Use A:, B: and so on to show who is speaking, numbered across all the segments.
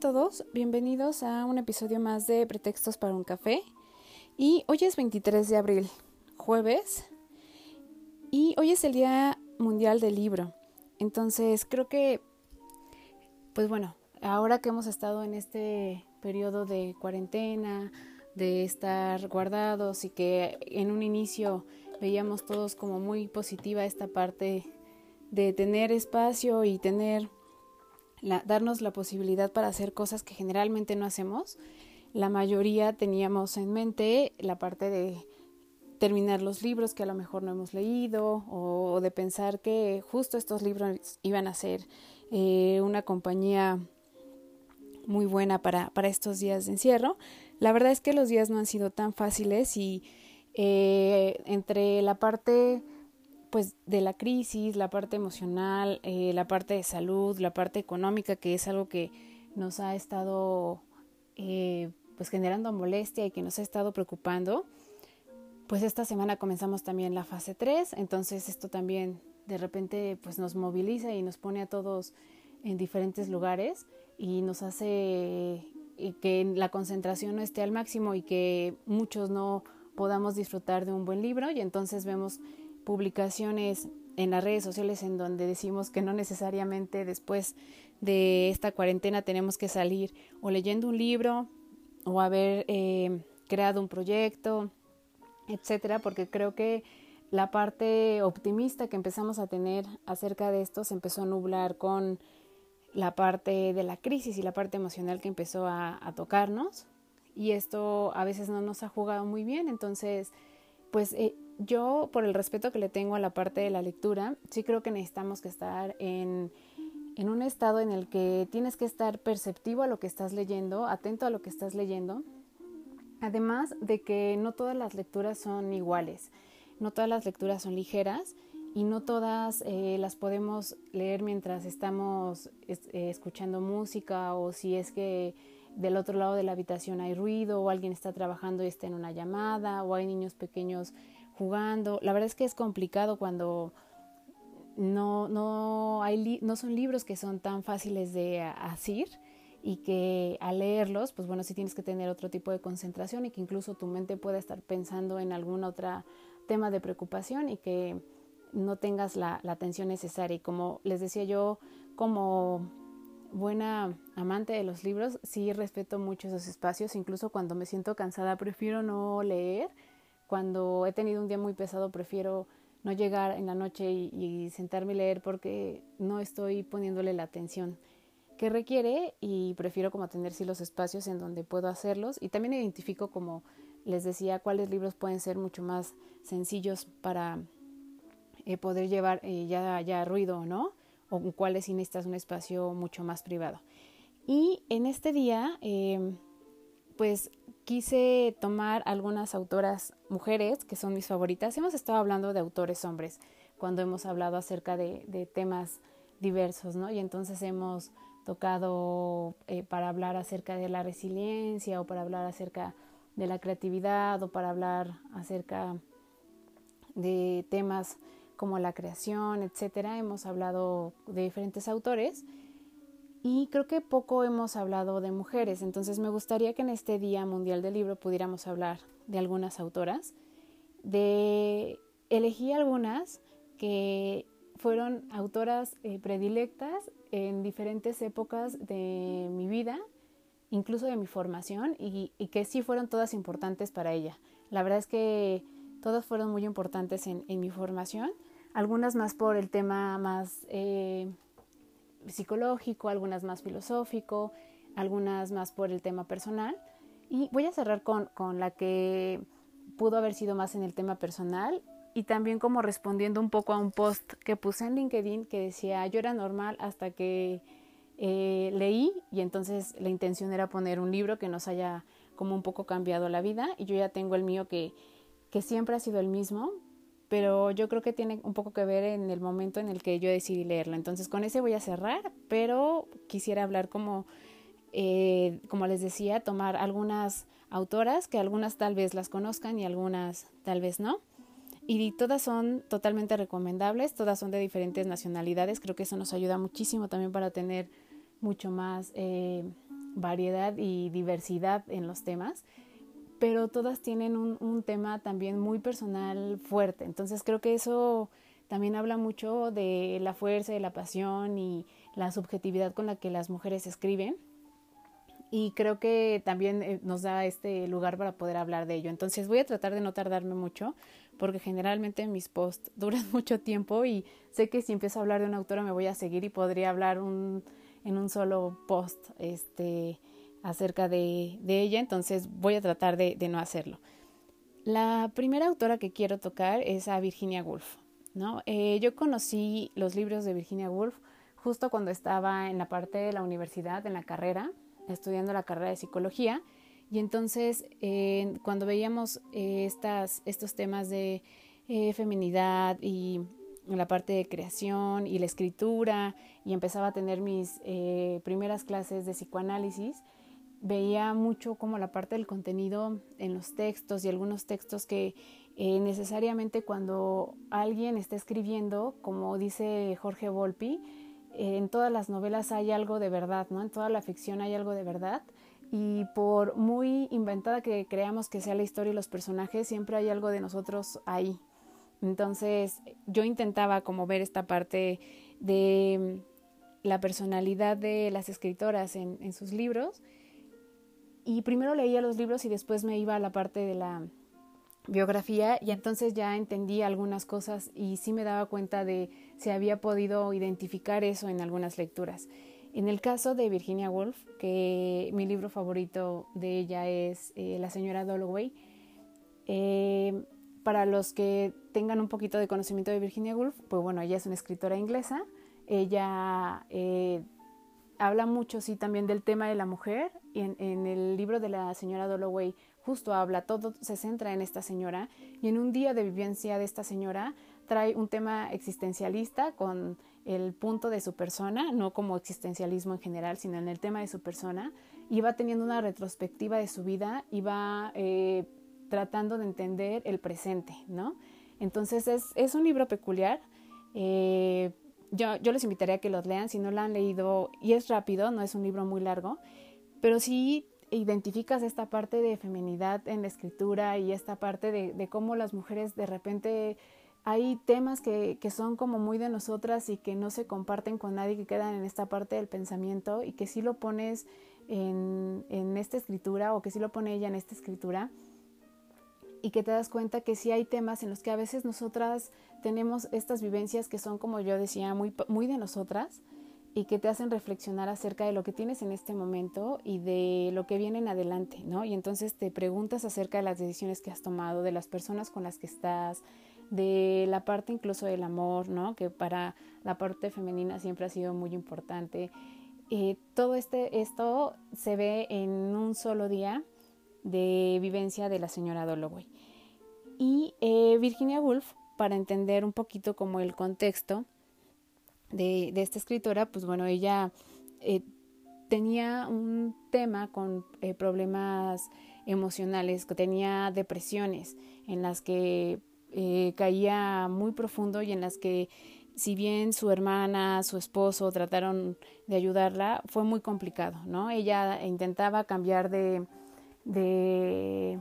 A: Todos, bienvenidos a un episodio más de Pretextos para un café. Y hoy es 23 de abril, jueves, y hoy es el Día Mundial del Libro. Entonces creo que, pues bueno, ahora que hemos estado en este periodo de cuarentena, de estar guardados y que en un inicio veíamos todos como muy positiva esta parte de tener espacio y tener la, darnos la posibilidad para hacer cosas que generalmente no hacemos. La mayoría teníamos en mente la parte de terminar los libros que a lo mejor no hemos leído o de pensar que justo estos libros iban a ser eh, una compañía muy buena para, para estos días de encierro. La verdad es que los días no han sido tan fáciles y eh, entre la parte pues de la crisis, la parte emocional, eh, la parte de salud, la parte económica, que es algo que nos ha estado pues generando molestia y que nos ha estado preocupando, pues esta semana comenzamos también la fase 3, entonces esto también de repente pues nos moviliza y nos pone a todos en diferentes lugares y nos hace que la concentración no esté al máximo y que muchos no podamos disfrutar de un buen libro. Y entonces vemos publicaciones en las redes sociales en donde decimos que no necesariamente después de esta cuarentena tenemos que salir o leyendo un libro o haber eh, creado un proyecto etcétera, porque creo que la parte optimista que empezamos a tener acerca de esto se empezó a nublar con la parte de la crisis y la parte emocional que empezó a, tocarnos y esto a veces no nos ha jugado muy bien, entonces pues eh, yo por el respeto que le tengo a la parte de la lectura, sí creo que necesitamos que estar en, en un estado en el que tienes que estar perceptivo a lo que estás leyendo, atento a lo que estás leyendo. Además de que no todas las lecturas son iguales, no todas las lecturas son ligeras y no todas eh, las podemos leer mientras estamos eh, escuchando música o si es que del otro lado de la habitación hay ruido o alguien está trabajando y está en una llamada o hay niños pequeños jugando. La verdad es que es complicado cuando no, no, hay no son libros que son tan fáciles de asir y que al leerlos, pues bueno, sí tienes que tener otro tipo de concentración y que incluso tu mente pueda estar pensando en algún otro tema de preocupación y que no tengas la, la atención necesaria. Y como les decía yo, como buena amante de los libros, sí respeto mucho esos espacios, incluso cuando me siento cansada prefiero no leer, cuando he tenido un día muy pesado prefiero no llegar en la noche y, sentarme y leer porque no estoy poniéndole la atención que requiere y prefiero como tener sí los espacios en donde puedo hacerlos. Y también identifico como les decía cuáles libros pueden ser mucho más sencillos para eh, poder llevar eh, ya, ya ruido no o cuáles sí necesitas un espacio mucho más privado. Y en este día em, pues quise tomar algunas autoras mujeres que son mis favoritas hemos estado hablando de autores hombres cuando hemos hablado acerca de, temas diversos no y entonces hemos tocado eh, para hablar acerca de la resiliencia o para hablar acerca de la creatividad o para hablar acerca de temas como la creación, etcétera. Hemos hablado de diferentes autores y creo que poco hemos hablado de mujeres. Entonces me gustaría que en este Día Mundial del Libro pudiéramos hablar de algunas autoras. De elegí algunas que fueron autoras eh, predilectas en diferentes épocas de mi vida, incluso de mi formación, y, que sí fueron todas importantes para ella. La verdad es que todas fueron muy importantes en, mi formación, algunas más por el tema más eh, psicológico, algunas más filosófico, algunas más por el tema personal. Y voy a cerrar con, con la que pudo haber sido más en el tema personal y también como respondiendo un poco a un post que puse en LinkedIn que decía yo era normal hasta que eh, leí y entonces la intención era poner un libro que nos haya como un poco cambiado la vida y yo ya tengo el mío que, que siempre ha sido el mismo, pero yo creo que tiene un poco que ver en el momento en el que yo decidí leerlo. Entonces con ese voy a cerrar, pero quisiera hablar como, eh, como les decía, tomar algunas autoras que algunas tal vez las conozcan y algunas tal vez no. Y todas son totalmente recomendables, todas son de diferentes nacionalidades, creo que eso nos ayuda muchísimo también para tener mucho más eh, variedad y diversidad en los temas pero todas tienen un, tema también muy personal fuerte. Entonces creo que eso también habla mucho de la fuerza, de la pasión y la subjetividad con la que las mujeres escriben. Y creo que también eh, nos da este lugar para poder hablar de ello. Entonces voy a tratar de no tardarme mucho, porque generalmente mis posts duran mucho tiempo y sé que si empiezo a hablar de una autora me voy a seguir y podría hablar en un solo post. Este, acerca de, ella, entonces voy a tratar de, no hacerlo. La primera autora que quiero tocar es a Virginia Woolf. ¿no? Eh, yo conocí los libros de Virginia Woolf justo cuando estaba en la parte de la universidad, en la carrera, estudiando la carrera de psicología. Y entonces, eh, cuando veíamos eh, estas, estos temas de feminidad y la parte de creación y la escritura, y empezaba a tener mis primeras clases de psicoanálisis, veía mucho como la parte del contenido en los textos y algunos textos que eh, necesariamente cuando alguien está escribiendo, como dice Jorge Volpi, eh, en todas las novelas hay algo de verdad, ¿no? En toda la ficción hay algo de verdad y por muy inventada que creamos que sea la historia y los personajes, siempre hay algo de nosotros ahí. Entonces yo intentaba como ver esta parte de la personalidad de las escritoras en, en sus libros y primero leía los libros y después me iba a la parte de la biografía y entonces ya entendí algunas cosas y sí me daba cuenta de si había podido identificar eso en algunas lecturas. En el caso de Virginia Woolf, que mi libro favorito de ella es eh, La señora Dalloway, eh, para los que tengan un poquito de conocimiento de Virginia Woolf, pues bueno, ella es una escritora inglesa, ella eh, habla mucho, sí, también del tema de la mujer. Y en, el libro de la señora Dalloway justo habla, todo se centra en esta señora. Y en un día de vivencia de esta señora trae un tema existencialista con el punto de su persona, no como existencialismo en general, sino en el tema de su persona. Y va teniendo una retrospectiva de su vida y va eh, tratando de entender el presente, ¿no? Entonces es, es un libro peculiar. Eh, yo, yo les invitaría a que los lean si no lo han leído y es rápido, no es un libro muy largo, pero si identificas esta parte de feminidad en la escritura y esta parte de, de cómo las mujeres de repente hay temas que, que, son como muy de nosotras y que no se comparten con nadie, que quedan en esta parte del pensamiento y que si lo pones en, en esta escritura o que si lo pone ella en esta escritura, y que te das cuenta que sí hay temas en los que a veces nosotras tenemos estas vivencias que son, como yo decía, muy, muy de nosotras y que te hacen reflexionar acerca de lo que tienes en este momento y de lo que viene en adelante, ¿no? Y entonces te preguntas acerca de las decisiones que has tomado, de las personas con las que estás, de la parte incluso del amor, ¿no? Que para la parte femenina siempre ha sido muy importante. Eh, todo este, esto se ve en un solo día de vivencia de la señora Dalloway. Y eh, Virginia Woolf, para entender un poquito como el contexto de, esta escritora, pues bueno, ella eh, tenía un tema con eh, problemas emocionales, tenía depresiones en las que caía muy profundo y en las que si bien su hermana, su esposo trataron de ayudarla, fue muy complicado, ¿no? Ella intentaba cambiar de, de,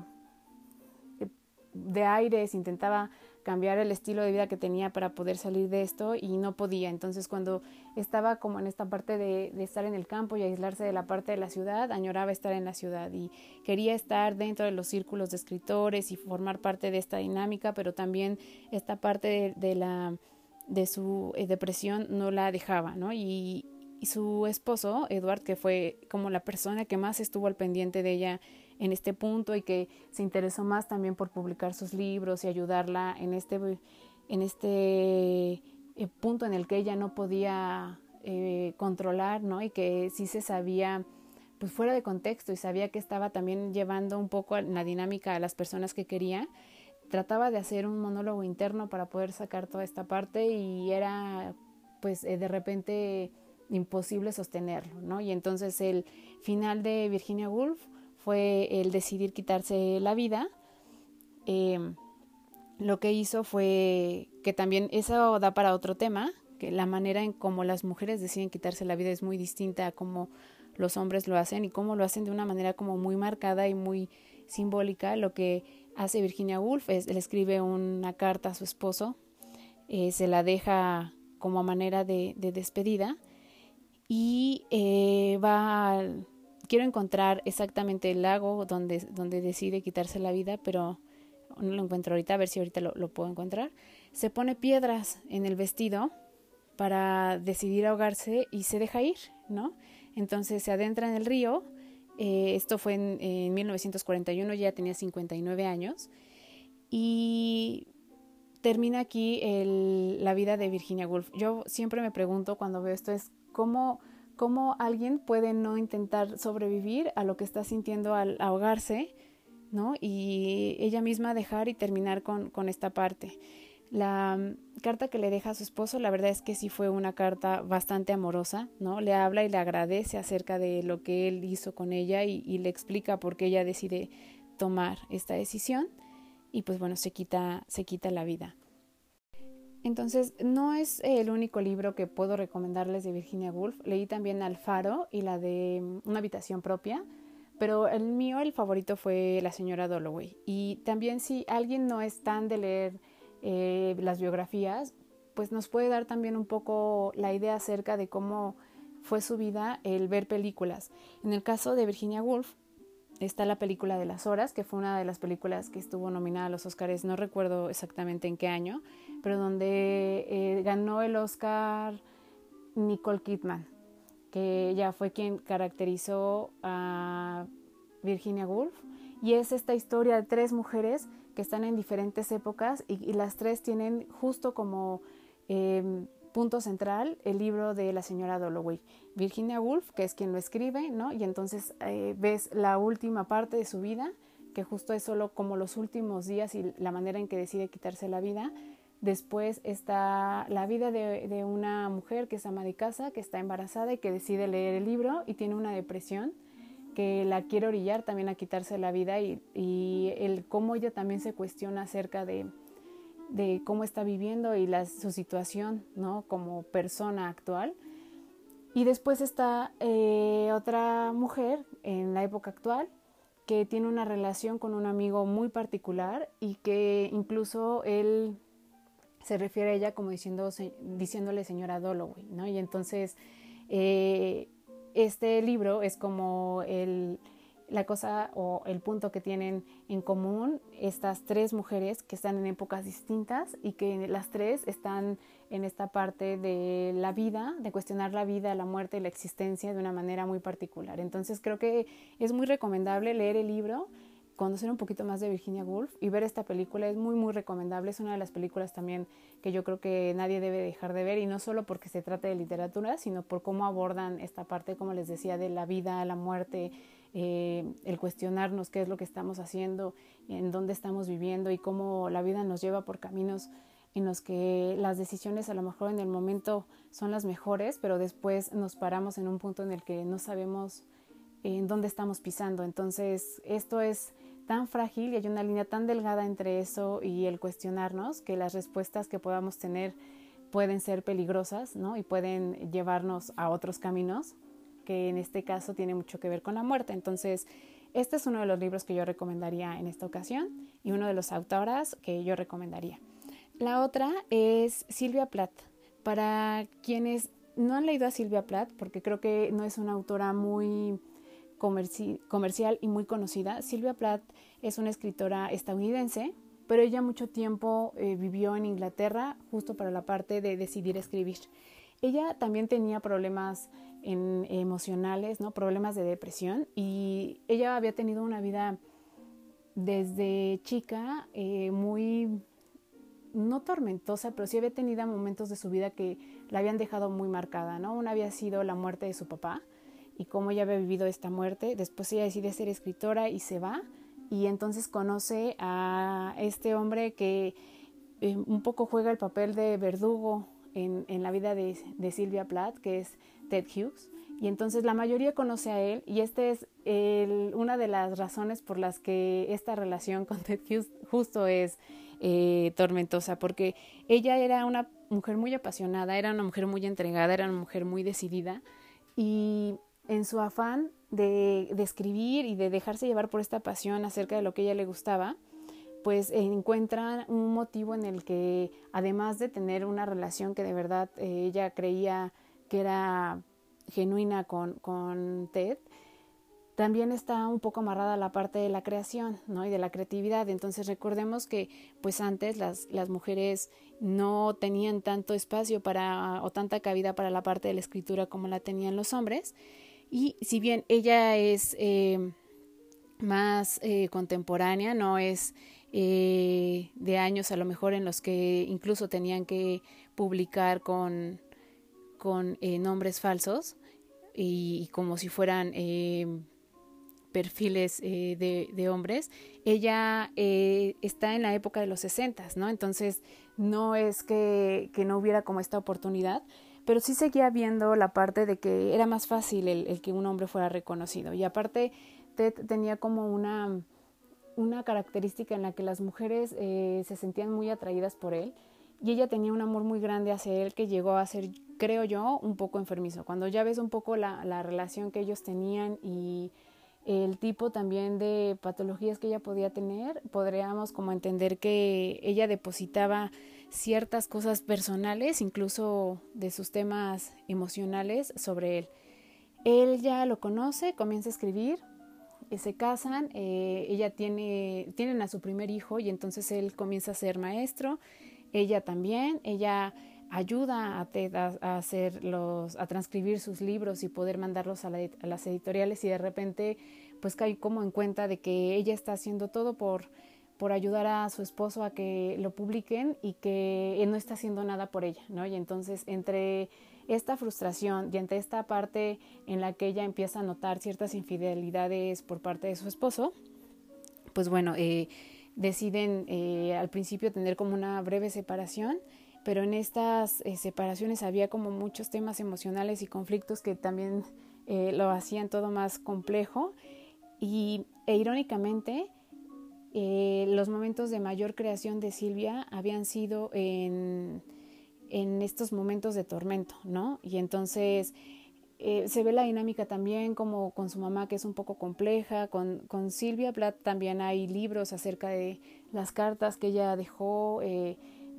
A: de aires, intentaba cambiar el estilo de vida que tenía para poder salir de esto y no podía. Entonces cuando estaba como en esta parte de, estar en el campo y aislarse de la parte de la ciudad, añoraba estar en la ciudad y quería estar dentro de los círculos de escritores y formar parte de esta dinámica, pero también esta parte de, la de su eh, depresión no la dejaba, ¿no? Y, y su esposo, Edward, que fue como la persona que más estuvo al pendiente de ella en este punto y que se interesó más también por publicar sus libros y ayudarla en este, en este eh, punto en el que ella no podía eh, controlar, ¿no? Y que sí se sabía pues fuera de contexto y sabía que estaba también llevando un poco la dinámica a las personas que quería, trataba de hacer un monólogo interno para poder sacar toda esta parte y era pues eh, de repente imposible sostenerlo, ¿no? Y entonces el final de Virginia Woolf fue el decidir quitarse la vida. Em, lo que hizo fue que también eso da para otro tema, que la manera en cómo las mujeres deciden quitarse la vida es muy distinta a cómo los hombres lo hacen y cómo lo hacen de una manera como muy marcada y muy simbólica. Lo que hace Virginia Woolf es, le escribe una carta a su esposo, eh, se la deja como manera de, despedida y eh, va quiero encontrar exactamente el lago donde, donde decide quitarse la vida, pero no lo encuentro ahorita, a ver si ahorita lo, puedo encontrar. Se pone piedras en el vestido para decidir ahogarse y se deja ir, ¿no? Entonces se adentra en el río. Eh, esto fue en, 1941, ya tenía 59 años. Y termina aquí la vida de Virginia Woolf. Yo siempre me pregunto cuando veo esto es cómo, cómo alguien puede no intentar sobrevivir a lo que está sintiendo al ahogarse, ¿no? Y ella misma dejar y terminar con, con esta parte. La mm, carta que le deja a su esposo, la verdad es que sí fue una carta bastante amorosa, ¿no? Le habla y le agradece acerca de lo que él hizo con ella y, le explica por qué ella decide tomar esta decisión y pues bueno, se quita, se quita la vida. Entonces, no es el único libro que puedo recomendarles de Virginia Woolf. Leí también Alfaro y la de mm, Una habitación propia, pero el mío, el favorito fue La señora Dalloway. Y también si alguien no es tan de leer eh, las biografías, pues nos puede dar también un poco la idea acerca de cómo fue su vida el ver películas. En el caso de Virginia Woolf, está la película de las horas, que fue una de las películas que estuvo nominada a los Oscars, no recuerdo exactamente en qué año, pero donde eh, ganó el Oscar Nicole Kidman, que ella fue quien caracterizó a Virginia Woolf. Y es esta historia de tres mujeres que están en diferentes épocas y, las tres tienen justo como em, punto central el libro de la señora Dalloway. Virginia Woolf, que es quien lo escribe, ¿no? Y entonces eh, ves la última parte de su vida, que justo es solo como los últimos días y la manera en que decide quitarse la vida. Después está la vida de, de una mujer que es ama de casa, que está embarazada y que decide leer el libro y tiene una depresión que la quiere orillar también a quitarse la vida y, el cómo ella también se cuestiona acerca de, cómo está viviendo y la, su situación ¿no? como persona actual. Y después está eh, otra mujer en la época actual que tiene una relación con un amigo muy particular y que incluso él se refiere a ella como diciendo, diciéndole señora Dalloway, ¿no? Y entonces eh, este libro es como el, la cosa o el punto que tienen en común estas tres mujeres que están en épocas distintas y que las tres están en esta parte de la vida, de cuestionar la vida, la muerte y la existencia de una manera muy particular. Entonces creo que es muy recomendable leer el libro conocer un poquito más de Virginia Woolf y ver esta película es muy muy recomendable. Es una de las películas también que yo creo que nadie debe dejar de ver y no solo porque se trata de literatura, sino por cómo abordan esta parte, como les decía, de la vida, la muerte, eh, el cuestionarnos qué es lo que estamos haciendo, en dónde estamos viviendo y cómo la vida nos lleva por caminos en los que las decisiones a lo mejor en el momento son las mejores, pero después nos paramos en un punto en el que no sabemos en dónde estamos pisando. Entonces, esto es tan frágil y hay una línea tan delgada entre eso y el cuestionarnos que las respuestas que podamos tener pueden ser peligrosas ¿no? y pueden llevarnos a otros caminos en este caso tiene mucho que ver con la muerte. Entonces, este es uno de los libros que yo recomendaría en esta ocasión y uno de los autoras que yo recomendaría. La otra es Silvia Plath. Para quienes no han leído a Silvia Plath, porque creo que no es una autora muy comercial y muy conocida. Silvia Plath es una escritora estadounidense, pero ella mucho tiempo eh, vivió en Inglaterra justo para la parte de decidir escribir. Ella también tenía problemas emocionales, ¿no? problemas de depresión y ella había tenido una vida desde chica eh, muy no tormentosa, pero sí había tenido momentos de su vida que la habían dejado muy marcada, ¿no? Una había sido la muerte de su papá y cómo ella había vivido esta muerte. Después ella decide ser escritora y se va y entonces conoce a este hombre que eh, un poco juega el papel de verdugo en, la vida de, de, Silvia Plath, que es Ted Hughes. Y entonces la mayoría conoce a él y esta es una de las razones por las que esta relación con Ted Hughes justo es eh, tormentosa, porque ella era una mujer muy apasionada, era una mujer muy entregada, era una mujer muy decidida y en su afán de, escribir y de dejarse llevar por esta pasión acerca de lo que ella le gustaba, pues encuentra un motivo en el que además de tener una relación que de verdad eh, ella creía que era genuina con, con Ted, también está un poco amarrada la parte de la creación, ¿no? Y de la creatividad. Entonces recordemos que pues antes las, las mujeres no tenían tanto espacio para o tanta cabida para la parte de la escritura como la tenían los hombres. Y si bien ella es eh, más eh, contemporánea, no es eh, de años a lo mejor en los que incluso tenían que publicar con, con nombres falsos y, como si fueran perfiles eh, de, de, hombres, ella eh, está en la época de los 60, ¿no? Entonces no es que, que, no hubiera como esta oportunidad, pero sí seguía viendo la parte de que era más fácil el, el que un hombre fuera reconocido. Y aparte, Ted tenía como una, una característica en la que las mujeres eh, se sentían muy atraídas por él y ella tenía un amor muy grande hacia él que llegó a ser, creo yo, un poco enfermizo. Cuando ya ves un poco la, la relación que ellos tenían y el tipo también de patologías que ella podía tener, podríamos como entender que ella depositaba ciertas cosas personales, incluso de sus temas emocionales, sobre él. Él ya lo conoce, comienza a escribir, se casan, eh, ella tiene, tienen a su primer hijo y entonces él comienza a ser maestro, ella también, ella ayuda a Ted a, hacer los, a transcribir sus libros y poder mandarlos a, las editoriales y de repente pues cae como en cuenta de que ella está haciendo todo por, por ayudar a su esposo a que lo publiquen y que él no está haciendo nada por ella, ¿no? Y entonces entre esta frustración y entre esta parte en la que ella empieza a notar ciertas infidelidades por parte de su esposo, pues bueno, eh, deciden eh, al principio tener como una breve separación pero en estas eh, separaciones había como muchos temas emocionales y conflictos que también lo hacían todo más complejo. Y e irónicamente los momentos de mayor creación de Silvia habían sido en, en estos momentos de tormento, ¿no? Y entonces se ve la dinámica también como con su mamá que es un poco compleja, con, con Silvia Plath también hay libros acerca de las cartas que ella dejó,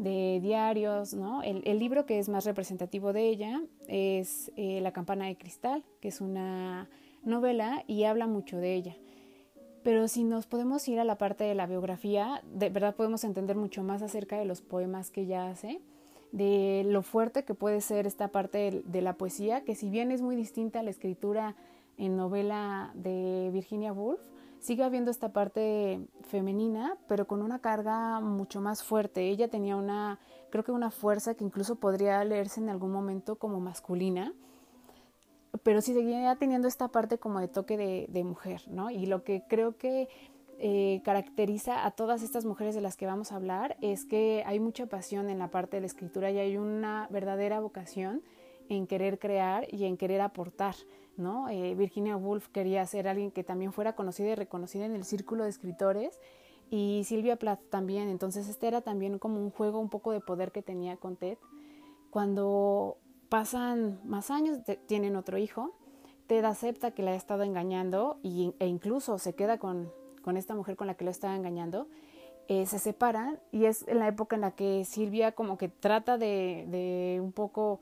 A: de diarios, ¿no? El, el, libro que es más representativo de ella es eh, La campana de cristal, que es una novela y habla mucho de ella. Pero si nos podemos ir a la parte de la biografía, de verdad podemos entender mucho más acerca de los poemas que ella hace, de lo fuerte que puede ser esta parte de, la poesía, que si bien es muy distinta a la escritura en novela de Virginia Woolf, sigue habiendo esta parte femenina, pero con una carga mucho más fuerte. Ella tenía una, creo que una fuerza que incluso podría leerse en algún momento como masculina, pero sí seguía teniendo esta parte como de toque de, de mujer, ¿no? Y lo que creo que eh, caracteriza a todas estas mujeres de las que vamos a hablar es que hay mucha pasión en la parte de la escritura y hay una verdadera vocación en querer crear y en querer aportar. ¿no? Eh, Virginia Woolf quería ser alguien que también fuera conocida y reconocida en el círculo de escritores y Silvia Plath también. Entonces este era también como un juego un poco de poder que tenía con Ted. Cuando pasan más años, tienen otro hijo, Ted acepta que la ha estado engañando e incluso se queda con, con esta mujer con la que lo estaba engañando. Eh, se separan y es en la época en la que Silvia como que trata de, de un poco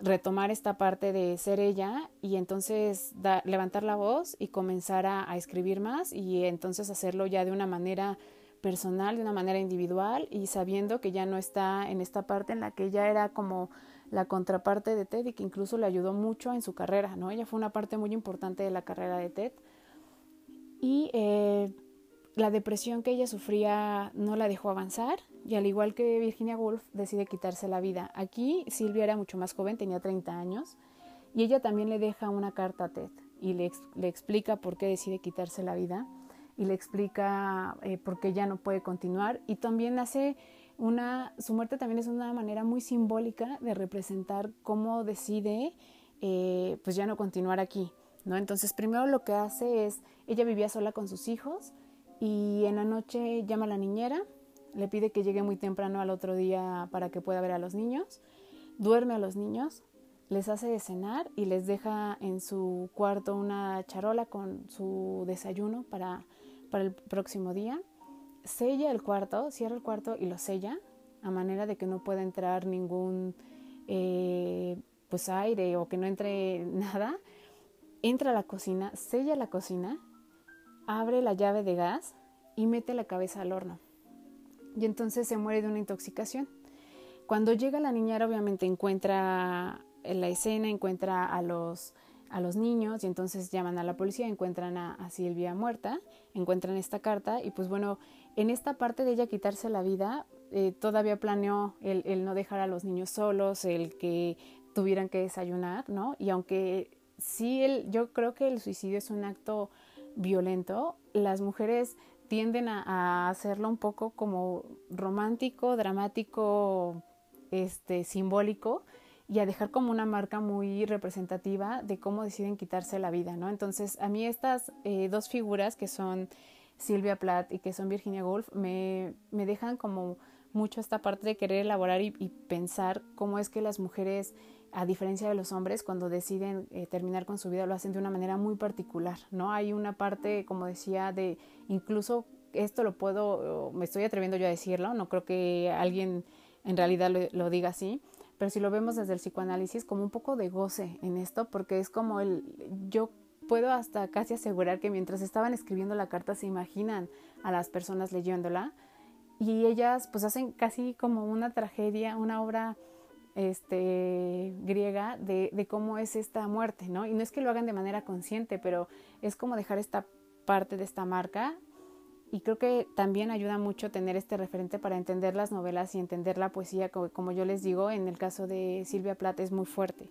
A: retomar esta parte de ser ella y entonces levantar la voz y comenzar a, a, escribir más y entonces hacerlo ya de una manera personal, de una manera individual y sabiendo que ya no está en esta parte en la que ella era como la contraparte de Ted y que incluso le ayudó mucho en su carrera, ¿no? Ella fue una parte muy importante de la carrera de Ted y eh, la depresión que ella sufría no la dejó avanzar y al igual que Virginia Woolf decide quitarse la vida. Aquí Silvia era mucho más joven, tenía 30 años y ella también le deja una carta a Ted y le, explica por qué decide quitarse la vida y le explica eh, por qué ya no puede continuar y también hace una, su muerte también es una manera muy simbólica de representar cómo decide eh, pues ya no continuar aquí, ¿no? Entonces primero lo que hace es, ella vivía sola con sus hijos y en la noche llama a la niñera, le pide que llegue muy temprano al otro día para que pueda ver a los niños, duerme a los niños, les hace de cenar y les deja en su cuarto una charola con su desayuno para, para el próximo día. Sella el cuarto, cierra el cuarto y lo sella a manera de que no pueda entrar ningún eh, pues aire o que no entre nada. Entra a la cocina, sella la cocina, abre la llave de gas y mete la cabeza al horno. Y entonces se muere de una intoxicación. Cuando llega la niñera obviamente encuentra en la escena encuentra a los, a los niños y entonces llaman a la policía, encuentran a, Silvia muerta, encuentran esta carta y pues bueno, en esta parte de ella quitarse la vida, eh, todavía planeó el, el, no dejar a los niños solos, el que tuvieran que desayunar, ¿no? Y aunque sí, yo creo que el suicidio es un acto violento, las mujeres tienden a, hacerlo un poco como romántico, dramático, este, simbólico, y a dejar como una marca muy representativa de cómo deciden quitarse la vida, ¿no? Entonces, a mí estas eh, dos figuras que son Silvia Plath y que son Virginia Woolf me, me dejan como mucho esta parte de querer elaborar y, pensar cómo es que las mujeres, a diferencia de los hombres, cuando deciden eh, terminar con su vida, lo hacen de una manera muy particular, ¿no? Hay una parte, como decía, de incluso esto lo puedo, me estoy atreviendo yo a decirlo, no creo que alguien en realidad lo diga así, pero si lo vemos desde el psicoanálisis, como un poco de goce en esto, porque es como el, yo puedo hasta casi asegurar que mientras estaban escribiendo la carta se imaginan a las personas leyéndola y ellas pues hacen casi como una tragedia, una obra este, griega de, de, cómo es esta muerte, ¿no? Y no es que lo hagan de manera consciente, pero es como dejar esta parte de esta marca y creo que también ayuda mucho tener este referente para entender las novelas y entender la poesía, como, yo les digo, en el caso de Silvia Plath es muy fuerte.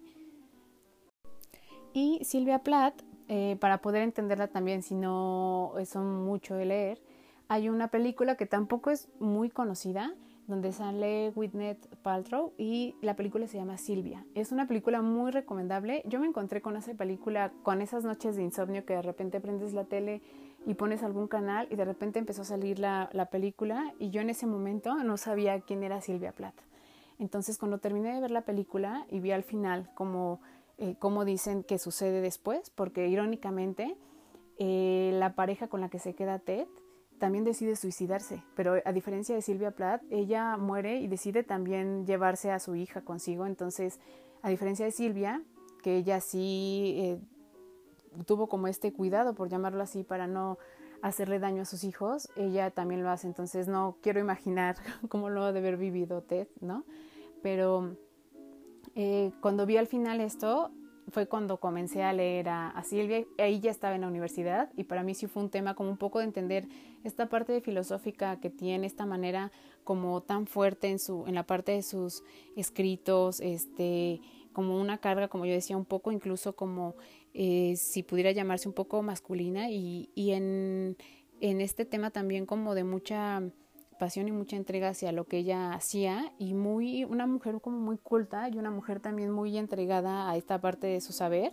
A: Y Silvia Plath, eh, para poder entenderla también, si no son mucho de leer, hay una película que tampoco es muy conocida, donde sale Whitney Paltrow y la película se llama Silvia. Es una película muy recomendable. Yo me encontré con esa película con esas noches de insomnio que de repente prendes la tele y pones algún canal y de repente empezó a salir la, la película y yo en ese momento no sabía quién era Silvia Plath. Entonces cuando terminé de ver la película y vi al final como, eh, dicen que sucede después, porque irónicamente eh, la pareja con la que se queda Ted también decide suicidarse, pero a diferencia de Silvia Plath, ella muere y decide también llevarse a su hija consigo, entonces a diferencia de Silvia, que ella sí eh, tuvo como este cuidado, por llamarlo así, para no hacerle daño a sus hijos, ella también lo hace. Entonces no quiero imaginar cómo lo ha de haber vivido Ted, ¿no? Pero eh, cuando vi al final esto, fue cuando comencé a leer a, a, Silvia, ahí ya estaba en la universidad y para mí sí fue un tema como un poco de entender esta parte de filosófica que tiene, esta manera como tan fuerte en, su, en la parte de sus escritos, este, como una carga, como yo decía, un poco incluso como eh, si pudiera llamarse un poco masculina y, y en, en este tema también como de mucha pasión y mucha entrega hacia lo que ella hacía y muy una mujer como muy culta y una mujer también muy entregada a esta parte de su saber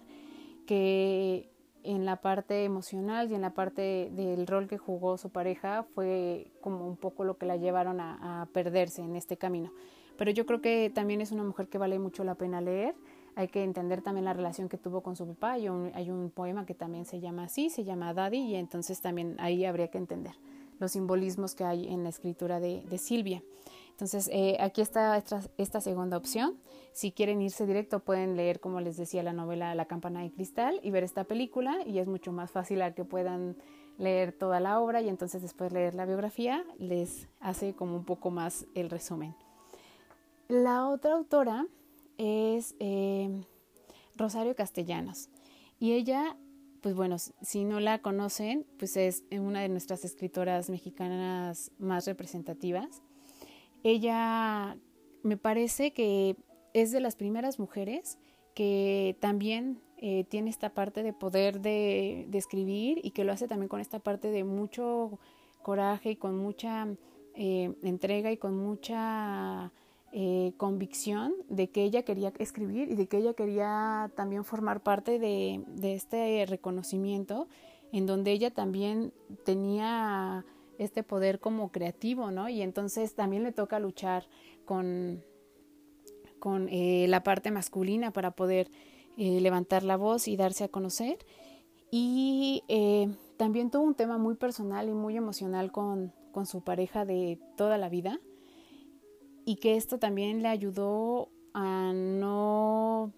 A: que en la parte emocional y en la parte del rol que jugó su pareja fue como un poco lo que la llevaron a, perderse en este camino. Pero yo creo que también es una mujer que vale mucho la pena leer hay que entender también la relación que tuvo con su papá. Hay un, hay un poema que también se llama así, se llama Daddy, y entonces también ahí habría que entender los simbolismos que hay en la escritura de, Silvia. Entonces, eh, aquí está esta, esta, segunda opción. Si quieren irse directo, pueden leer, como les decía, la novela La campana de cristal y ver esta película, y es mucho más fácil a que puedan leer toda la obra y entonces después leer la biografía, les hace como un poco más el resumen. La otra autora es eh, Rosario Castellanos. Y ella pues bueno, si no la conocen, pues es una de nuestras escritoras mexicanas más representativas. Ella me parece que es de las primeras mujeres que también eh, tiene esta parte de poder de, de, escribir y que lo hace también con esta parte de mucho coraje y con mucha eh, entrega y con mucha eh, convicción de que ella quería escribir y de que ella quería también formar parte de, este reconocimiento en donde ella también tenía este poder como creativo, ¿no? Y entonces también le toca luchar con, con eh, la parte masculina para poder eh, levantar la voz y darse a conocer. Y también tuvo un tema muy personal y muy emocional con, con su pareja de toda la vida y que esto también le ayudó a no,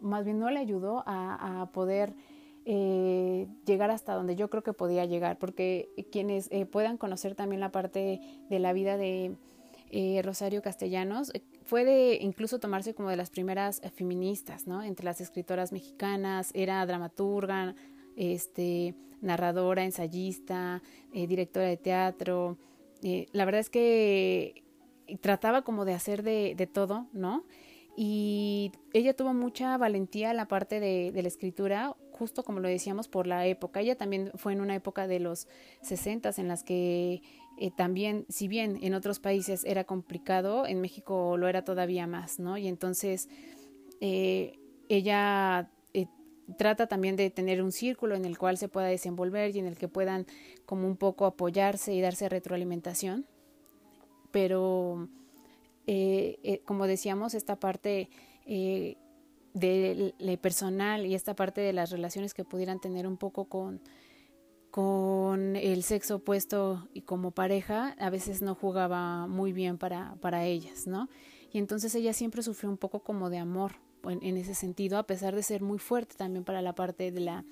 A: más bien no le ayudó a, a poder eh, llegar hasta donde yo creo que podía llegar, porque quienes eh, puedan conocer también la parte de la vida de eh, Rosario Castellanos, fue de incluso tomarse como de las primeras feministas, ¿no? Entre las escritoras mexicanas, era dramaturga, este, narradora, ensayista, directora de teatro. la verdad es que trataba como de hacer de, todo, ¿no? Y ella tuvo mucha valentía en la parte de, de la escritura, justo como lo decíamos, por la época. Ella también fue en una época de los 60 en las que eh, también, si bien en otros países era complicado, en México lo era todavía más, ¿no? Y entonces eh, ella eh, trata también de tener un círculo en el cual se pueda desenvolver y en el que puedan como un poco apoyarse y darse retroalimentación. Pero, como decíamos, esta parte de personal y esta parte de las relaciones que pudieran tener un poco con, con el sexo opuesto y como pareja, a veces no jugaba muy bien para, para ellas, ¿no? Y entonces ella siempre sufrió un poco como de amor en, ese sentido, a pesar de ser muy fuerte también para la parte de la,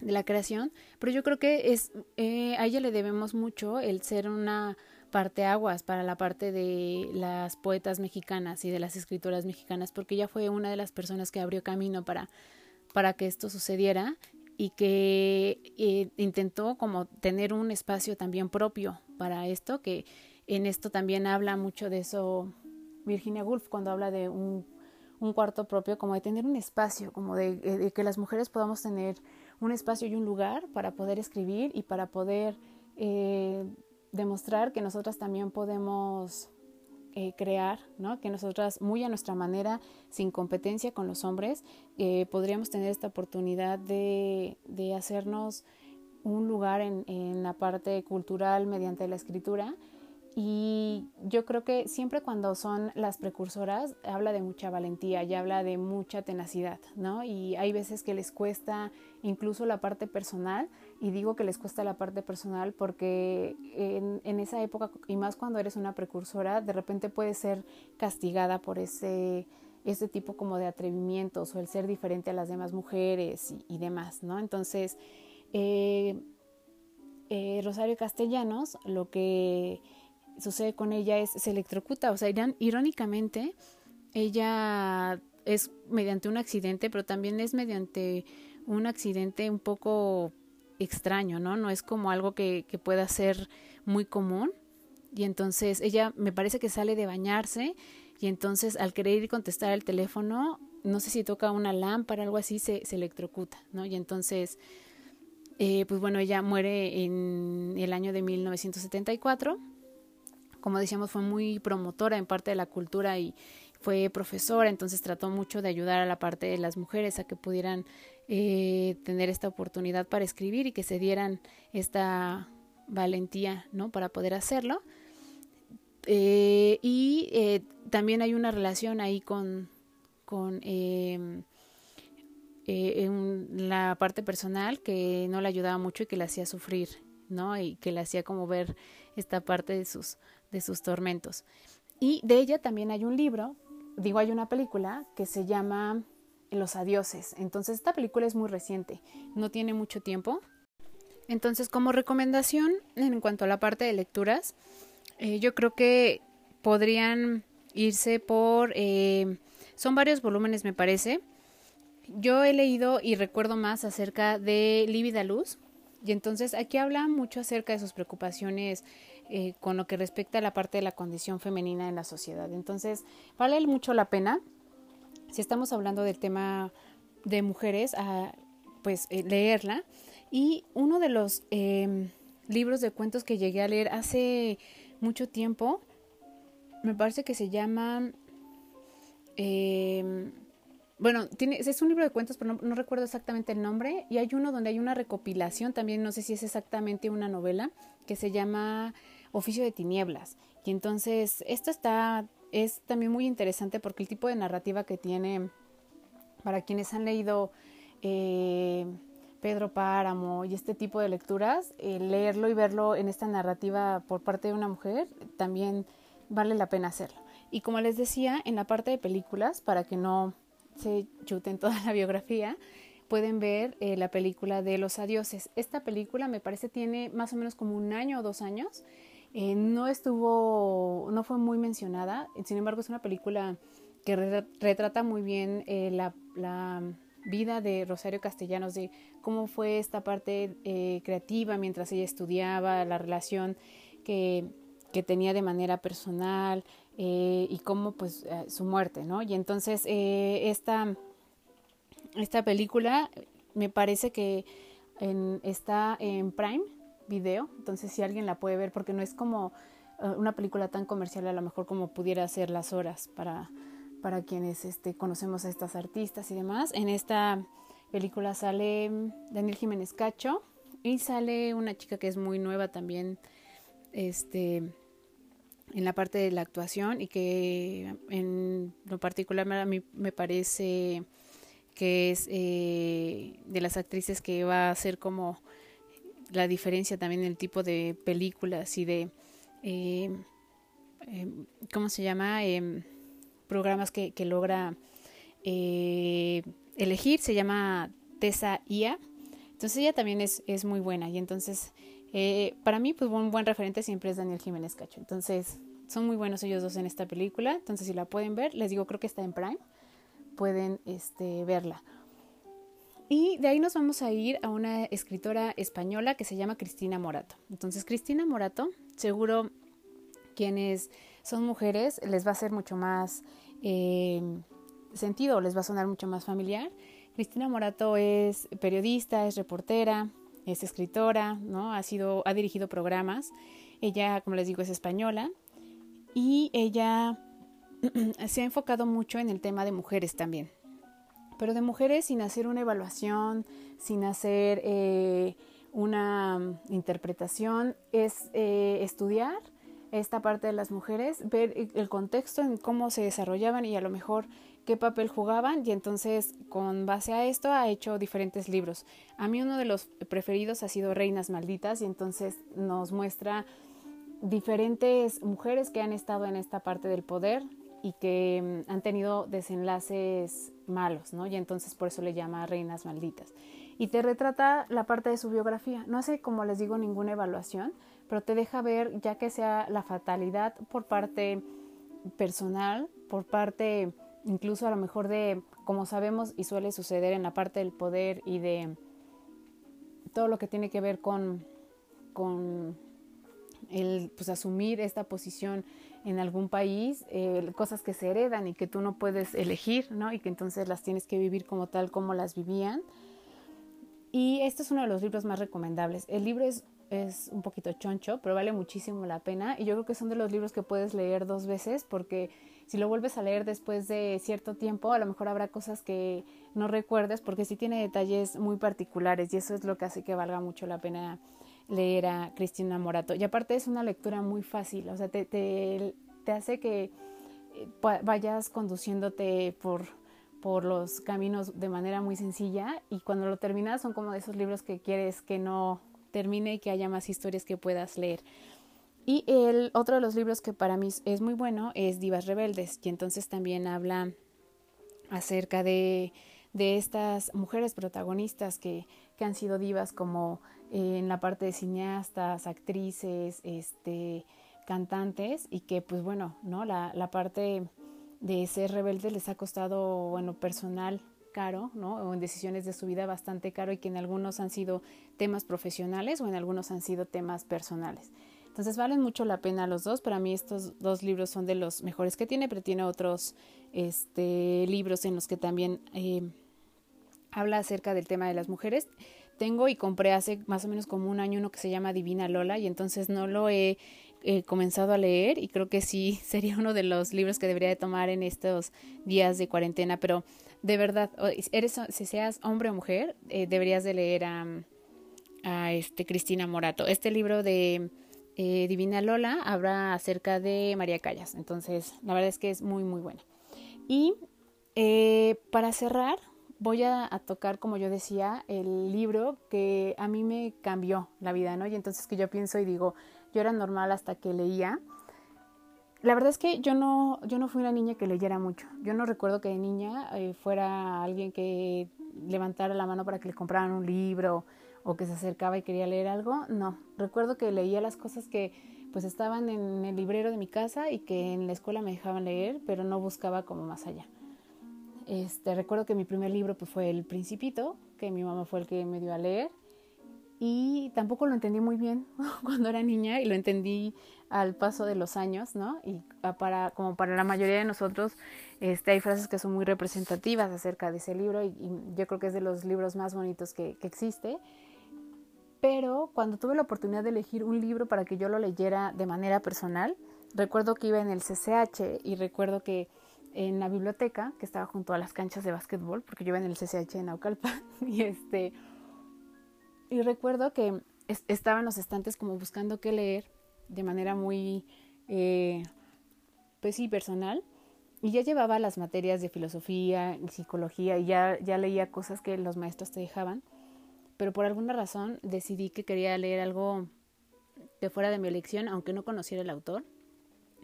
A: de la creación. Pero yo creo que es, eh, a ella le debemos mucho el ser una parteaguas para la parte de las poetas mexicanas y de las escritoras mexicanas, porque ella fue una de las personas que abrió camino para, para que esto sucediera y que eh, intentó como tener un espacio también propio para esto, que en esto también habla mucho de eso Virginia Woolf cuando habla de un, un cuarto propio, como de tener un espacio, como de, de, que las mujeres podamos tener un espacio y un lugar para poder escribir y para poder eh, demostrar que nosotras también podemos eh, crear, ¿no? que nosotras muy a nuestra manera, sin competencia con los hombres, eh, podríamos tener esta oportunidad de, de hacernos un lugar en, en, la parte cultural mediante la escritura y yo creo que siempre cuando son las precursoras habla de mucha valentía y habla de mucha tenacidad, ¿no? Y hay veces que les cuesta incluso la parte personal, y digo que les cuesta la parte personal porque en, esa época, y más cuando eres una precursora, de repente puedes ser castigada por ese, ese tipo como de atrevimientos o el ser diferente a las demás mujeres y, y demás, ¿no? Entonces, eh, eh, Rosario Castellanos, lo que sucede con ella es se electrocuta, o sea, irónicamente ella es mediante un accidente, pero también es mediante un accidente un poco extraño, ¿no? No es como algo que, que pueda ser muy común. Y entonces ella me parece que sale de bañarse y entonces al querer ir contestar el teléfono, no sé si toca una lámpara, algo así, se, se electrocuta, ¿no? Y entonces, eh, pues bueno, ella muere en el año de 1974 como decíamos, fue muy promotora en parte de la cultura y fue profesora, entonces trató mucho de ayudar a la parte de las mujeres a que pudieran eh, tener esta oportunidad para escribir y que se dieran esta valentía, ¿no? Para poder hacerlo. Eh, y eh, también hay una relación ahí con, con em, en la parte personal que no le ayudaba mucho y que le hacía sufrir, ¿no? Y que le hacía como ver esta parte de sus de sus tormentos. Y de ella también hay un libro, digo, hay una película que se llama Los Adioses. Entonces, esta película es muy reciente, no tiene mucho tiempo. Entonces, como recomendación en cuanto a la parte de lecturas, eh, yo creo que podrían irse por... Eh, son varios volúmenes, me parece. yo he leído y recuerdo más acerca de Lívida Luz, y entonces aquí habla mucho acerca de sus preocupaciones eh, con lo que respecta a la parte de la condición femenina en la sociedad. Entonces, vale mucho la pena, si estamos hablando del tema de mujeres, a, pues eh, leerla. Y uno de los em, libros de cuentos que llegué a leer hace mucho tiempo, me parece que se llama... Eh, bueno, tiene, es un libro de cuentos, pero no, recuerdo exactamente el nombre. Y hay uno donde hay una recopilación, también no sé si es exactamente una novela, que se llama Oficio de Tinieblas. Y entonces, esto está, es también muy interesante porque el tipo de narrativa que tiene, para quienes han leído eh, Pedro Páramo y este tipo de lecturas, eh, leerlo y verlo en esta narrativa por parte de una mujer, también vale la pena hacerlo. Y como les decía, en la parte de películas, para que no se chuten toda la biografía, pueden ver eh, la película de Los Adioses. Esta película me parece tiene más o menos como un año o dos años. Eh, no estuvo, no fue muy mencionada, sin embargo es una película que retrata muy bien eh, la, la, vida de Rosario Castellanos, de cómo fue esta parte creativa mientras ella estudiaba, la relación que, que tenía de manera personal, eh, y cómo pues eh, su muerte, ¿no? Y entonces eh, esta, esta película me parece que está en Prime Video, entonces si alguien la puede ver, porque no es como una película tan comercial a lo mejor como pudiera ser Las Horas para, para quienes este, conocemos a estas artistas y demás. En esta película sale Daniel Jiménez Cacho y sale una chica que es muy nueva también, este en la parte de la actuación y que en lo particular a mí me parece que es eh, de las actrices que va a ser como la diferencia también en el tipo de películas y de eh, em, ¿cómo se llama? Em, programas que, que logra eh, elegir, se llama Tessa Ia. Entonces ella también es, es muy buena y entonces eh, para mí, pues un buen referente siempre es Daniel Jiménez Cacho. Entonces, son muy buenos ellos dos en esta película. Entonces, si la pueden ver, les digo, creo que está en Prime. Pueden este, verla. Y de ahí nos vamos a ir a una escritora española que se llama Cristina Morato. Entonces, Cristina Morato, seguro quienes son mujeres les va a ser mucho más eh, sentido, les va a sonar mucho más familiar. Cristina Morato es periodista, es reportera, es escritora, ¿no? Ha sido, ha dirigido programas. Ella, como les digo, es española y ella se ha enfocado mucho en el tema de mujeres también. Pero de mujeres sin hacer una evaluación, sin hacer eh, una interpretación, es eh, estudiar esta parte de las mujeres, ver el contexto en cómo se desarrollaban y a lo mejor qué papel jugaban y entonces con base a esto ha hecho diferentes libros. A mí uno de los preferidos ha sido Reinas Malditas y entonces nos muestra diferentes mujeres que han estado en esta parte del poder y que mm, han tenido desenlaces malos, ¿no? Y entonces por eso le llama Reinas Malditas. Y te retrata la parte de su biografía. No hace, como les digo, ninguna evaluación, pero te deja ver ya que sea la fatalidad por parte personal, por parte incluso a lo mejor de, como sabemos y suele suceder en la parte del poder y de todo lo que tiene que ver con, con el pues, asumir esta posición en algún país, eh, cosas que se heredan y que tú no puedes elegir, ¿no? Y que entonces las tienes que vivir como tal como las vivían. Y este es uno de los libros más recomendables. El libro es, es un poquito choncho, pero vale muchísimo la pena. Y yo creo que son de los libros que puedes leer dos veces porque si lo vuelves a leer después de cierto tiempo, a lo mejor habrá cosas que no recuerdes porque sí tiene detalles muy particulares y eso es lo que hace que valga mucho la pena leer a Cristina Morato. Y aparte es una lectura muy fácil, o sea, te, te, hace que eh, vayas conduciéndote por, por los caminos de manera muy sencilla y cuando lo terminas son como de esos libros que quieres que no termine y que haya más historias que puedas leer. Y el otro de los libros que para mí es muy bueno es Divas Rebeldes, y entonces también habla acerca de, de estas mujeres protagonistas que, que, han sido divas como en la parte de cineastas, actrices, este, cantantes, y que pues bueno, ¿no? La, la parte de ser rebeldes les ha costado, bueno, personal caro, ¿no? O en decisiones de su vida bastante caro y que en algunos han sido temas profesionales o en algunos han sido temas personales. Entonces valen mucho la pena los dos. Para mí estos dos libros son de los mejores que tiene, pero tiene otros este, libros en los que también eh, habla acerca del tema de las mujeres. Tengo y compré hace más o menos como un año uno que se llama Divina Lola y entonces no lo he comenzado a leer y creo que sí sería uno de los libros que debería de tomar en estos días de cuarentena, pero de verdad, eres, si seas hombre o mujer, eh, deberías de leer a, a este Cristina Morato. Este libro de eh, Divina Lola habla acerca de María Callas, entonces la verdad es que es muy muy buena. Y eh, para cerrar, voy a, tocar, como yo decía, el libro que a mí me cambió la vida, ¿no? Y entonces que yo pienso y digo, yo era normal hasta que leía. La verdad es que yo no, yo no fui una niña que leyera mucho. Yo no recuerdo que de niña eh, fuera alguien que levantara la mano para que le compraran un libro o que se acercaba y quería leer algo. No, recuerdo que leía las cosas que pues estaban en el librero de mi casa y que en la escuela me dejaban leer, pero no buscaba como más allá. Este, recuerdo que mi primer libro pues, fue El Principito, que mi mamá fue el que me dio a leer. Y tampoco lo entendí muy bien cuando era niña y lo entendí al paso de los años, ¿no? Y para, como para la mayoría de nosotros, este, hay frases que son muy representativas acerca de ese libro y, yo creo que es de los libros más bonitos que existe. Pero cuando tuve la oportunidad de elegir un libro para que yo lo leyera de manera personal, recuerdo que iba en el CCH y recuerdo que en la biblioteca, que estaba junto a las canchas de básquetbol, porque yo iba en el CCH en Naucalpan, y este, y recuerdo que estaban los estantes como buscando qué leer de manera muy, eh, pues sí, personal, y ya llevaba las materias de filosofía y psicología, y ya, ya leía cosas que los maestros te dejaban, pero por alguna razón decidí que quería leer algo de fuera de mi elección, aunque no conociera el autor,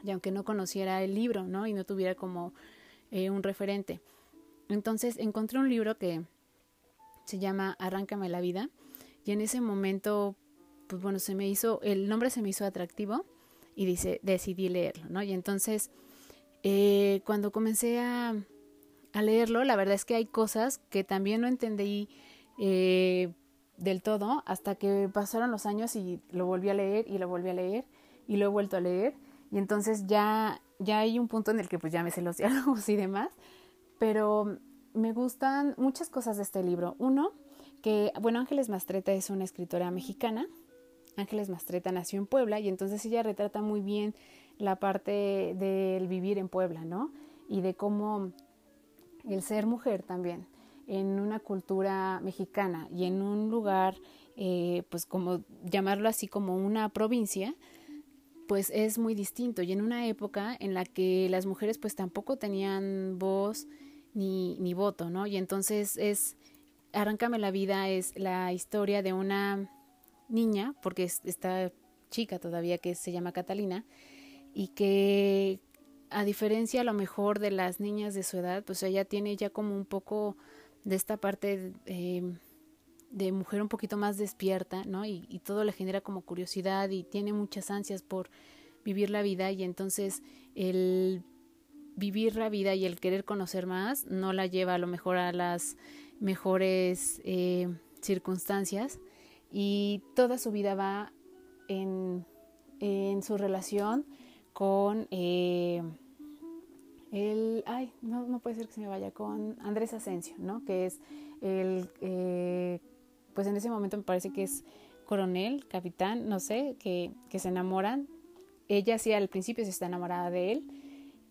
A: y aunque no conociera el libro, ¿no? Y no tuviera como eh, un referente. Entonces encontré un libro que se llama Arráncame la vida y en ese momento, pues bueno, se me hizo, el nombre se me hizo atractivo y dice, decidí leerlo, ¿no? Y entonces, eh, cuando comencé a, leerlo, la verdad es que hay cosas que también no entendí eh, del todo hasta que pasaron los años y lo volví a leer y lo volví a leer y lo he vuelto a leer y entonces ya, ya hay un punto en el que pues ya me sé los diálogos y demás, pero me gustan muchas cosas de este libro. Uno, que, bueno, Ángeles Mastreta es una escritora mexicana. Ángeles Mastreta nació en Puebla y entonces ella retrata muy bien la parte del vivir en Puebla, ¿no? Y de cómo el ser mujer también en una cultura mexicana y en un lugar, eh, pues como llamarlo así como una provincia, pues es muy distinto y en una época en la que las mujeres pues tampoco tenían voz ni, ni voto, ¿no? Y entonces es, Arráncame la vida es la historia de una niña, porque está chica todavía que se llama Catalina, y que a diferencia a lo mejor de las niñas de su edad, pues ella tiene ya como un poco de esta parte eh, de mujer un poquito más despierta, ¿no? Y, todo le genera como curiosidad y tiene muchas ansias por vivir la vida y entonces el vivir la vida y el querer conocer más no la lleva a lo mejor a las mejores eh, circunstancias y toda su vida va en, en su relación con eh, el, ay, no, no puede ser que se me vaya, con Andrés Asensio, ¿no? Que es el eh, pues en ese momento me parece que es coronel, capitán, no sé, que, que se enamoran. Ella sí al principio se está enamorada de él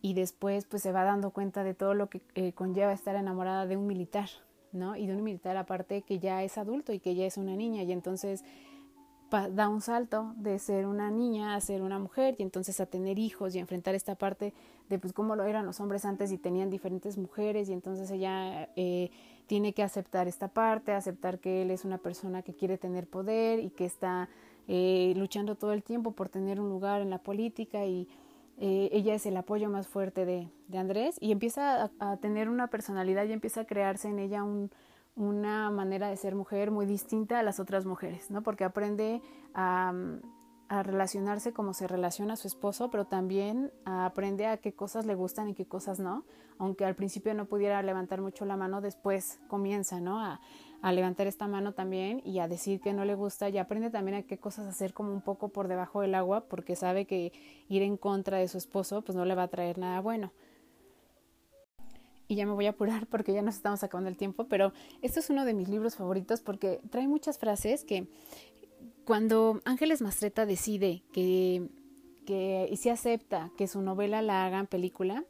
A: y después pues se va dando cuenta de todo lo que eh, conlleva estar enamorada de un militar, ¿no? Y de un militar aparte que ya es adulto y que ya es una niña y entonces da un salto de ser una niña a ser una mujer y entonces a tener hijos y enfrentar esta parte de pues cómo lo eran los hombres antes y tenían diferentes mujeres y entonces ella eh, tiene que aceptar esta parte, aceptar que él es una persona que quiere tener poder y que está eh, luchando todo el tiempo por tener un lugar en la política y eh, ella es el apoyo más fuerte de, de Andrés y empieza a, tener una personalidad y empieza a crearse en ella un, una manera de ser mujer muy distinta a las otras mujeres, ¿no? Porque aprende a, a relacionarse como se relaciona su esposo, pero también aprende a qué cosas le gustan y qué cosas no. Aunque al principio no pudiera levantar mucho la mano, después comienza, ¿no? A, a levantar esta mano también y a decir que no le gusta y aprende también a qué cosas hacer como un poco por debajo del agua porque sabe que ir en contra de su esposo pues no le va a traer nada bueno. Y ya me voy a apurar porque ya nos estamos acabando el tiempo, pero esto es uno de mis libros favoritos porque trae muchas frases que cuando Ángeles Mastreta decide que, que y se acepta que su novela la hagan película,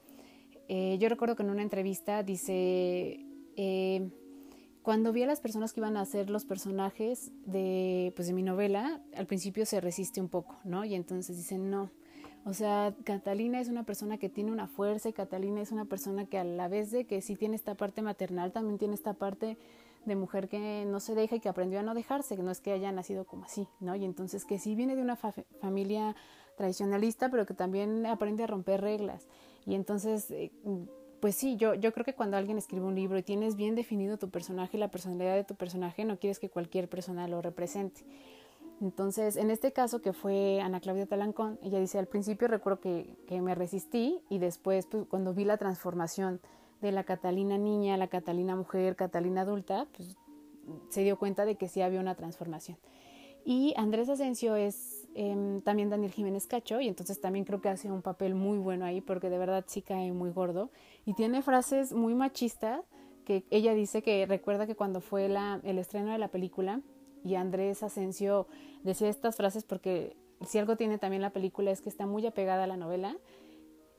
A: eh, yo recuerdo que en una entrevista dice, eh, cuando vi a las personas que iban a ser los personajes de, pues, de mi novela, al principio se resiste un poco, ¿no? Y entonces dicen, no, o sea, Catalina es una persona que tiene una fuerza y Catalina es una persona que a la vez de que sí tiene esta parte maternal, también tiene esta parte de mujer que no se deja y que aprendió a no dejarse, que no es que haya nacido como así, ¿no? Y entonces que sí viene de una familia tradicionalista, pero que también aprende a romper reglas. Y entonces, eh, pues sí, yo, yo creo que cuando alguien escribe un libro y tienes bien definido tu personaje y la personalidad de tu personaje, no quieres que cualquier persona lo represente. Entonces, en este caso que fue Ana Claudia Talancón, ella dice, al principio recuerdo que, que me resistí y después, pues, cuando vi la transformación de la Catalina niña, la Catalina mujer, Catalina adulta, pues se dio cuenta de que sí había una transformación. Y Andrés Asensio es em, también Daniel Jiménez Cacho y entonces también creo que hace un papel muy bueno ahí porque de verdad sí cae muy gordo y tiene frases muy machistas que ella dice que recuerda que cuando fue la, el estreno de la película y Andrés Asensio decía estas frases porque si algo tiene también la película es que está muy apegada a la novela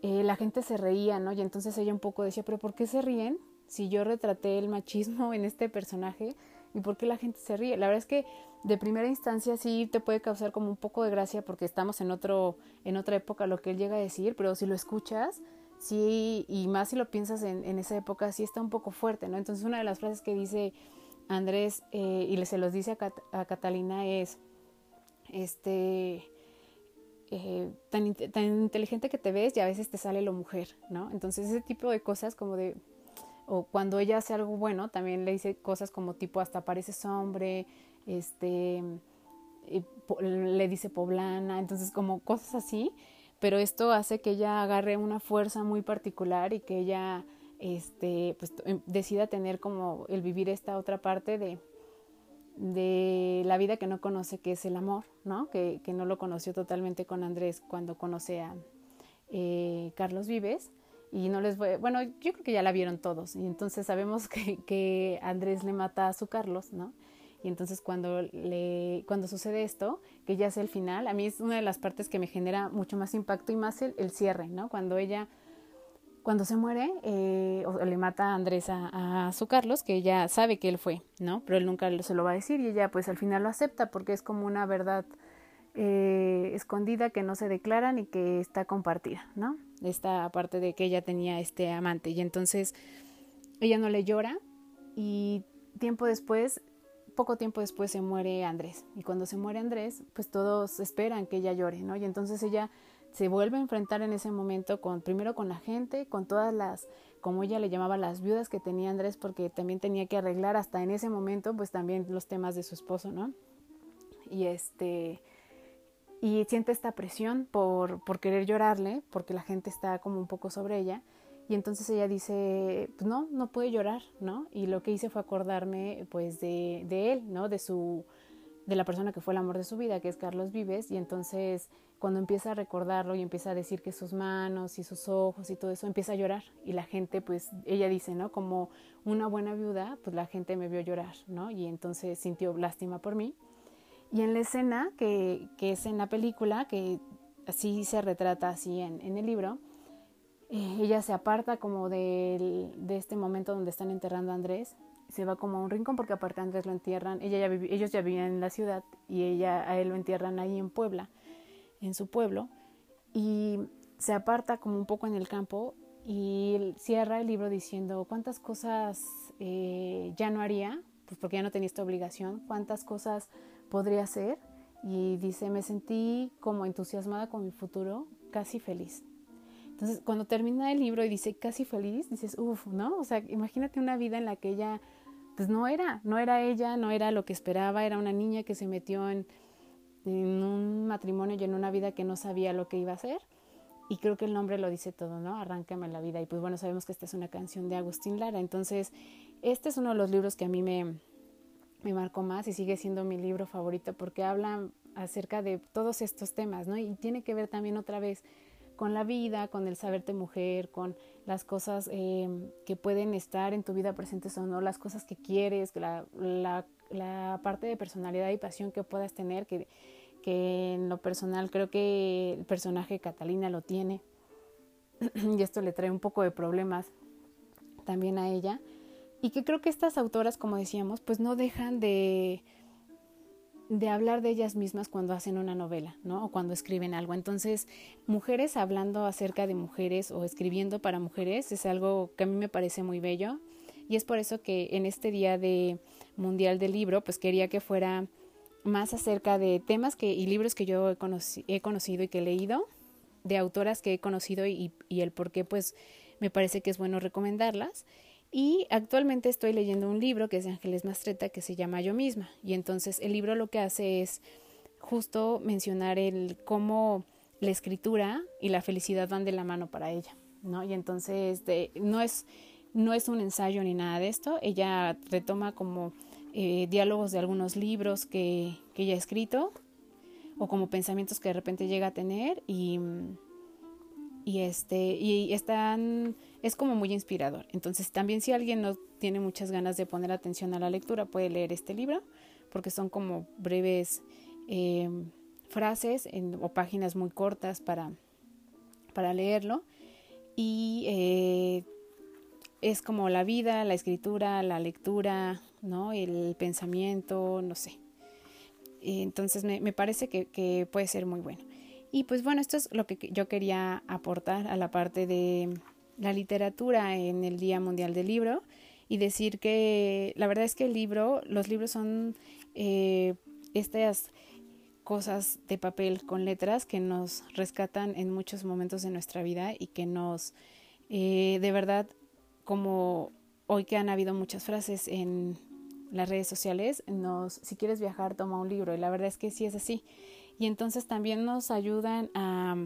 A: eh, la gente se reía, ¿no? Y entonces ella un poco decía, pero ¿por qué se ríen si yo retraté el machismo en este personaje? ¿Y por qué la gente se ríe? La verdad es que de primera instancia sí te puede causar como un poco de gracia porque estamos en otro en otra época lo que él llega a decir, pero si lo escuchas, sí, y más si lo piensas en, esa época, sí está un poco fuerte, ¿no? Entonces una de las frases que dice Andrés eh, y se los dice a Catalina es, este, eh, tan, tan inteligente que te ves y a veces te sale lo mujer, ¿no? Entonces ese tipo de cosas como de, o cuando ella hace algo bueno, también le dice cosas como tipo hasta pareces hombre, este, le dice poblana, entonces como cosas así, pero esto hace que ella agarre una fuerza muy particular y que ella, este, pues decida tener como el vivir esta otra parte de, de la vida que no conoce, que es el amor, ¿no? Que, que no lo conoció totalmente con Andrés cuando conoce a eh, Carlos Vives. Y no les voy, bueno, yo creo que ya la vieron todos. Y entonces sabemos que, que Andrés le mata a su Carlos, ¿no? Y entonces cuando, le, cuando sucede esto, que ya es el final, a mí es una de las partes que me genera mucho más impacto y más el, el cierre, ¿no? Cuando ella cuando se muere, eh, o le mata Andrés a, su Carlos, que ella sabe que él fue, ¿no? Pero él nunca se lo va a decir y ella pues al final lo acepta porque es como una verdad eh, escondida que no se declara ni que está compartida, ¿no? Esta parte de que ella tenía este amante y entonces ella no le llora y tiempo después, poco tiempo después se muere Andrés y cuando se muere Andrés pues todos esperan que ella llore, ¿no? Y entonces ella se vuelve a enfrentar en ese momento con primero con la gente, con todas las como ella le llamaba las viudas que tenía Andrés porque también tenía que arreglar hasta en ese momento pues también los temas de su esposo, ¿no? Y este y siente esta presión por, por querer llorarle, porque la gente está como un poco sobre ella, y entonces ella dice, pues no, no puede llorar, ¿no? Y lo que hice fue acordarme pues de, de él, ¿no? De su, de la persona que fue el amor de su vida, que es Carlos Vives, y entonces cuando empieza a recordarlo y empieza a decir que sus manos y sus ojos y todo eso, empieza a llorar y la gente, pues ella dice, ¿no? Como una buena viuda, pues la gente me vio llorar, ¿no? Y entonces sintió lástima por mí. Y en la escena, que, que es en la película, que así se retrata así en, en el libro, eh, ella se aparta como de, de este momento donde están enterrando a Andrés, se va como a un rincón porque aparte Andrés lo entierran, ella ya ellos ya vivían en la ciudad y ella a él lo entierran ahí en Puebla en su pueblo y se aparta como un poco en el campo y cierra el libro diciendo cuántas cosas eh, ya no haría, pues porque ya no tenía esta obligación, cuántas cosas podría hacer y dice me sentí como entusiasmada con mi futuro, casi feliz. Entonces cuando termina el libro y dice casi feliz, dices, uff, ¿no? O sea, imagínate una vida en la que ella, pues no era, no era ella, no era lo que esperaba, era una niña que se metió en un matrimonio y en una vida que no sabía lo que iba a hacer. Y creo que el nombre lo dice todo, ¿no? Arráncame la vida. Y pues bueno, sabemos que esta es una canción de Agustín Lara. Entonces, este es uno de los libros que a mí me, me marcó más y sigue siendo mi libro favorito porque habla acerca de todos estos temas, ¿no? Y tiene que ver también otra vez con la vida, con el saberte mujer, con las cosas eh, que pueden estar en tu vida presentes o no, las cosas que quieres, la, la, la parte de personalidad y pasión que puedas tener, que que en lo personal creo que el personaje Catalina lo tiene y esto le trae un poco de problemas también a ella y que creo que estas autoras, como decíamos, pues no dejan de de hablar de ellas mismas cuando hacen una novela, ¿no? O cuando escriben algo. Entonces, mujeres hablando acerca de mujeres o escribiendo para mujeres es algo que a mí me parece muy bello y es por eso que en este día de Mundial del Libro, pues quería que fuera más acerca de temas que, y libros que yo he, conocido y que he leído, de autoras que he conocido y, y, el por qué pues me parece que es bueno recomendarlas. Y actualmente estoy leyendo un libro que es de Ángeles Mastreta que se llama Yo misma. Y entonces el libro lo que hace es justo mencionar el cómo la escritura y la felicidad van de la mano para ella, ¿no? Y entonces no es no es un ensayo ni nada de esto, ella retoma como eh, diálogos de algunos libros que, que ella ha escrito o como pensamientos que de repente llega a tener y, y este y están es como muy inspirador entonces también si alguien no tiene muchas ganas de poner atención a la lectura puede leer este libro porque son como breves eh, frases o páginas muy cortas para para leerlo y eh, es como la vida, la escritura, la lectura, ¿no? El pensamiento, no sé. Entonces me, me parece que, que, puede ser muy bueno. Y pues bueno, esto es lo que yo quería aportar a la parte de la literatura en el Día Mundial del Libro y decir que la verdad es que el libro, los libros son eh, estas cosas de papel con letras que nos rescatan en muchos momentos de nuestra vida y que nos eh, de verdad como hoy que han habido muchas frases en las redes sociales, nos, si quieres viajar, toma un libro. Y la verdad es que sí es así. Y entonces también nos ayudan a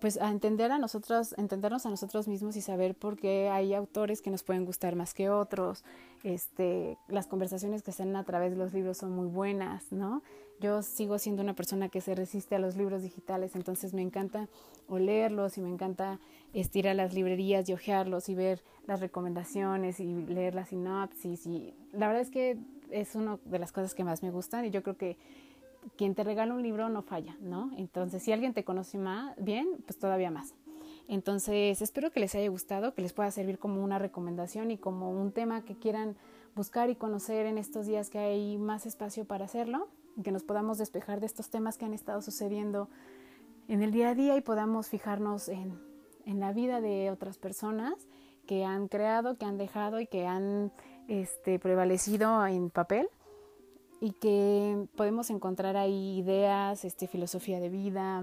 A: pues a entender a nosotros, entendernos a nosotros mismos y saber por qué hay autores que nos pueden gustar más que otros. Este, las conversaciones que están a través de los libros son muy buenas, ¿no? Yo sigo siendo una persona que se resiste a los libros digitales, entonces me encanta olerlos y me encanta ir a las librerías y ojearlos y ver las recomendaciones y leer la sinopsis y la verdad es que es una de las cosas que más me gustan y yo creo que quien te regala un libro no falla, ¿no? Entonces, si alguien te conoce más bien, pues todavía más. Entonces, espero que les haya gustado, que les pueda servir como una recomendación y como un tema que quieran buscar y conocer en estos días que hay más espacio para hacerlo, que nos podamos despejar de estos temas que han estado sucediendo en el día a día y podamos fijarnos en, en la vida de otras personas que han creado, que han dejado y que han este, prevalecido en papel y que podemos encontrar ahí ideas, este, filosofía de vida,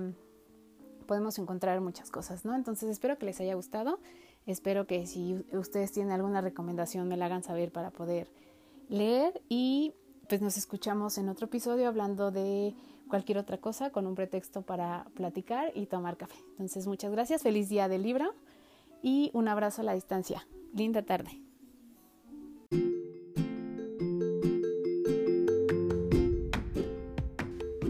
A: podemos encontrar muchas cosas, ¿no? Entonces espero que les haya gustado, espero que si ustedes tienen alguna recomendación me la hagan saber para poder leer y pues nos escuchamos en otro episodio hablando de cualquier otra cosa con un pretexto para platicar y tomar café. Entonces muchas gracias, feliz día del libro y un abrazo a la distancia. Linda tarde.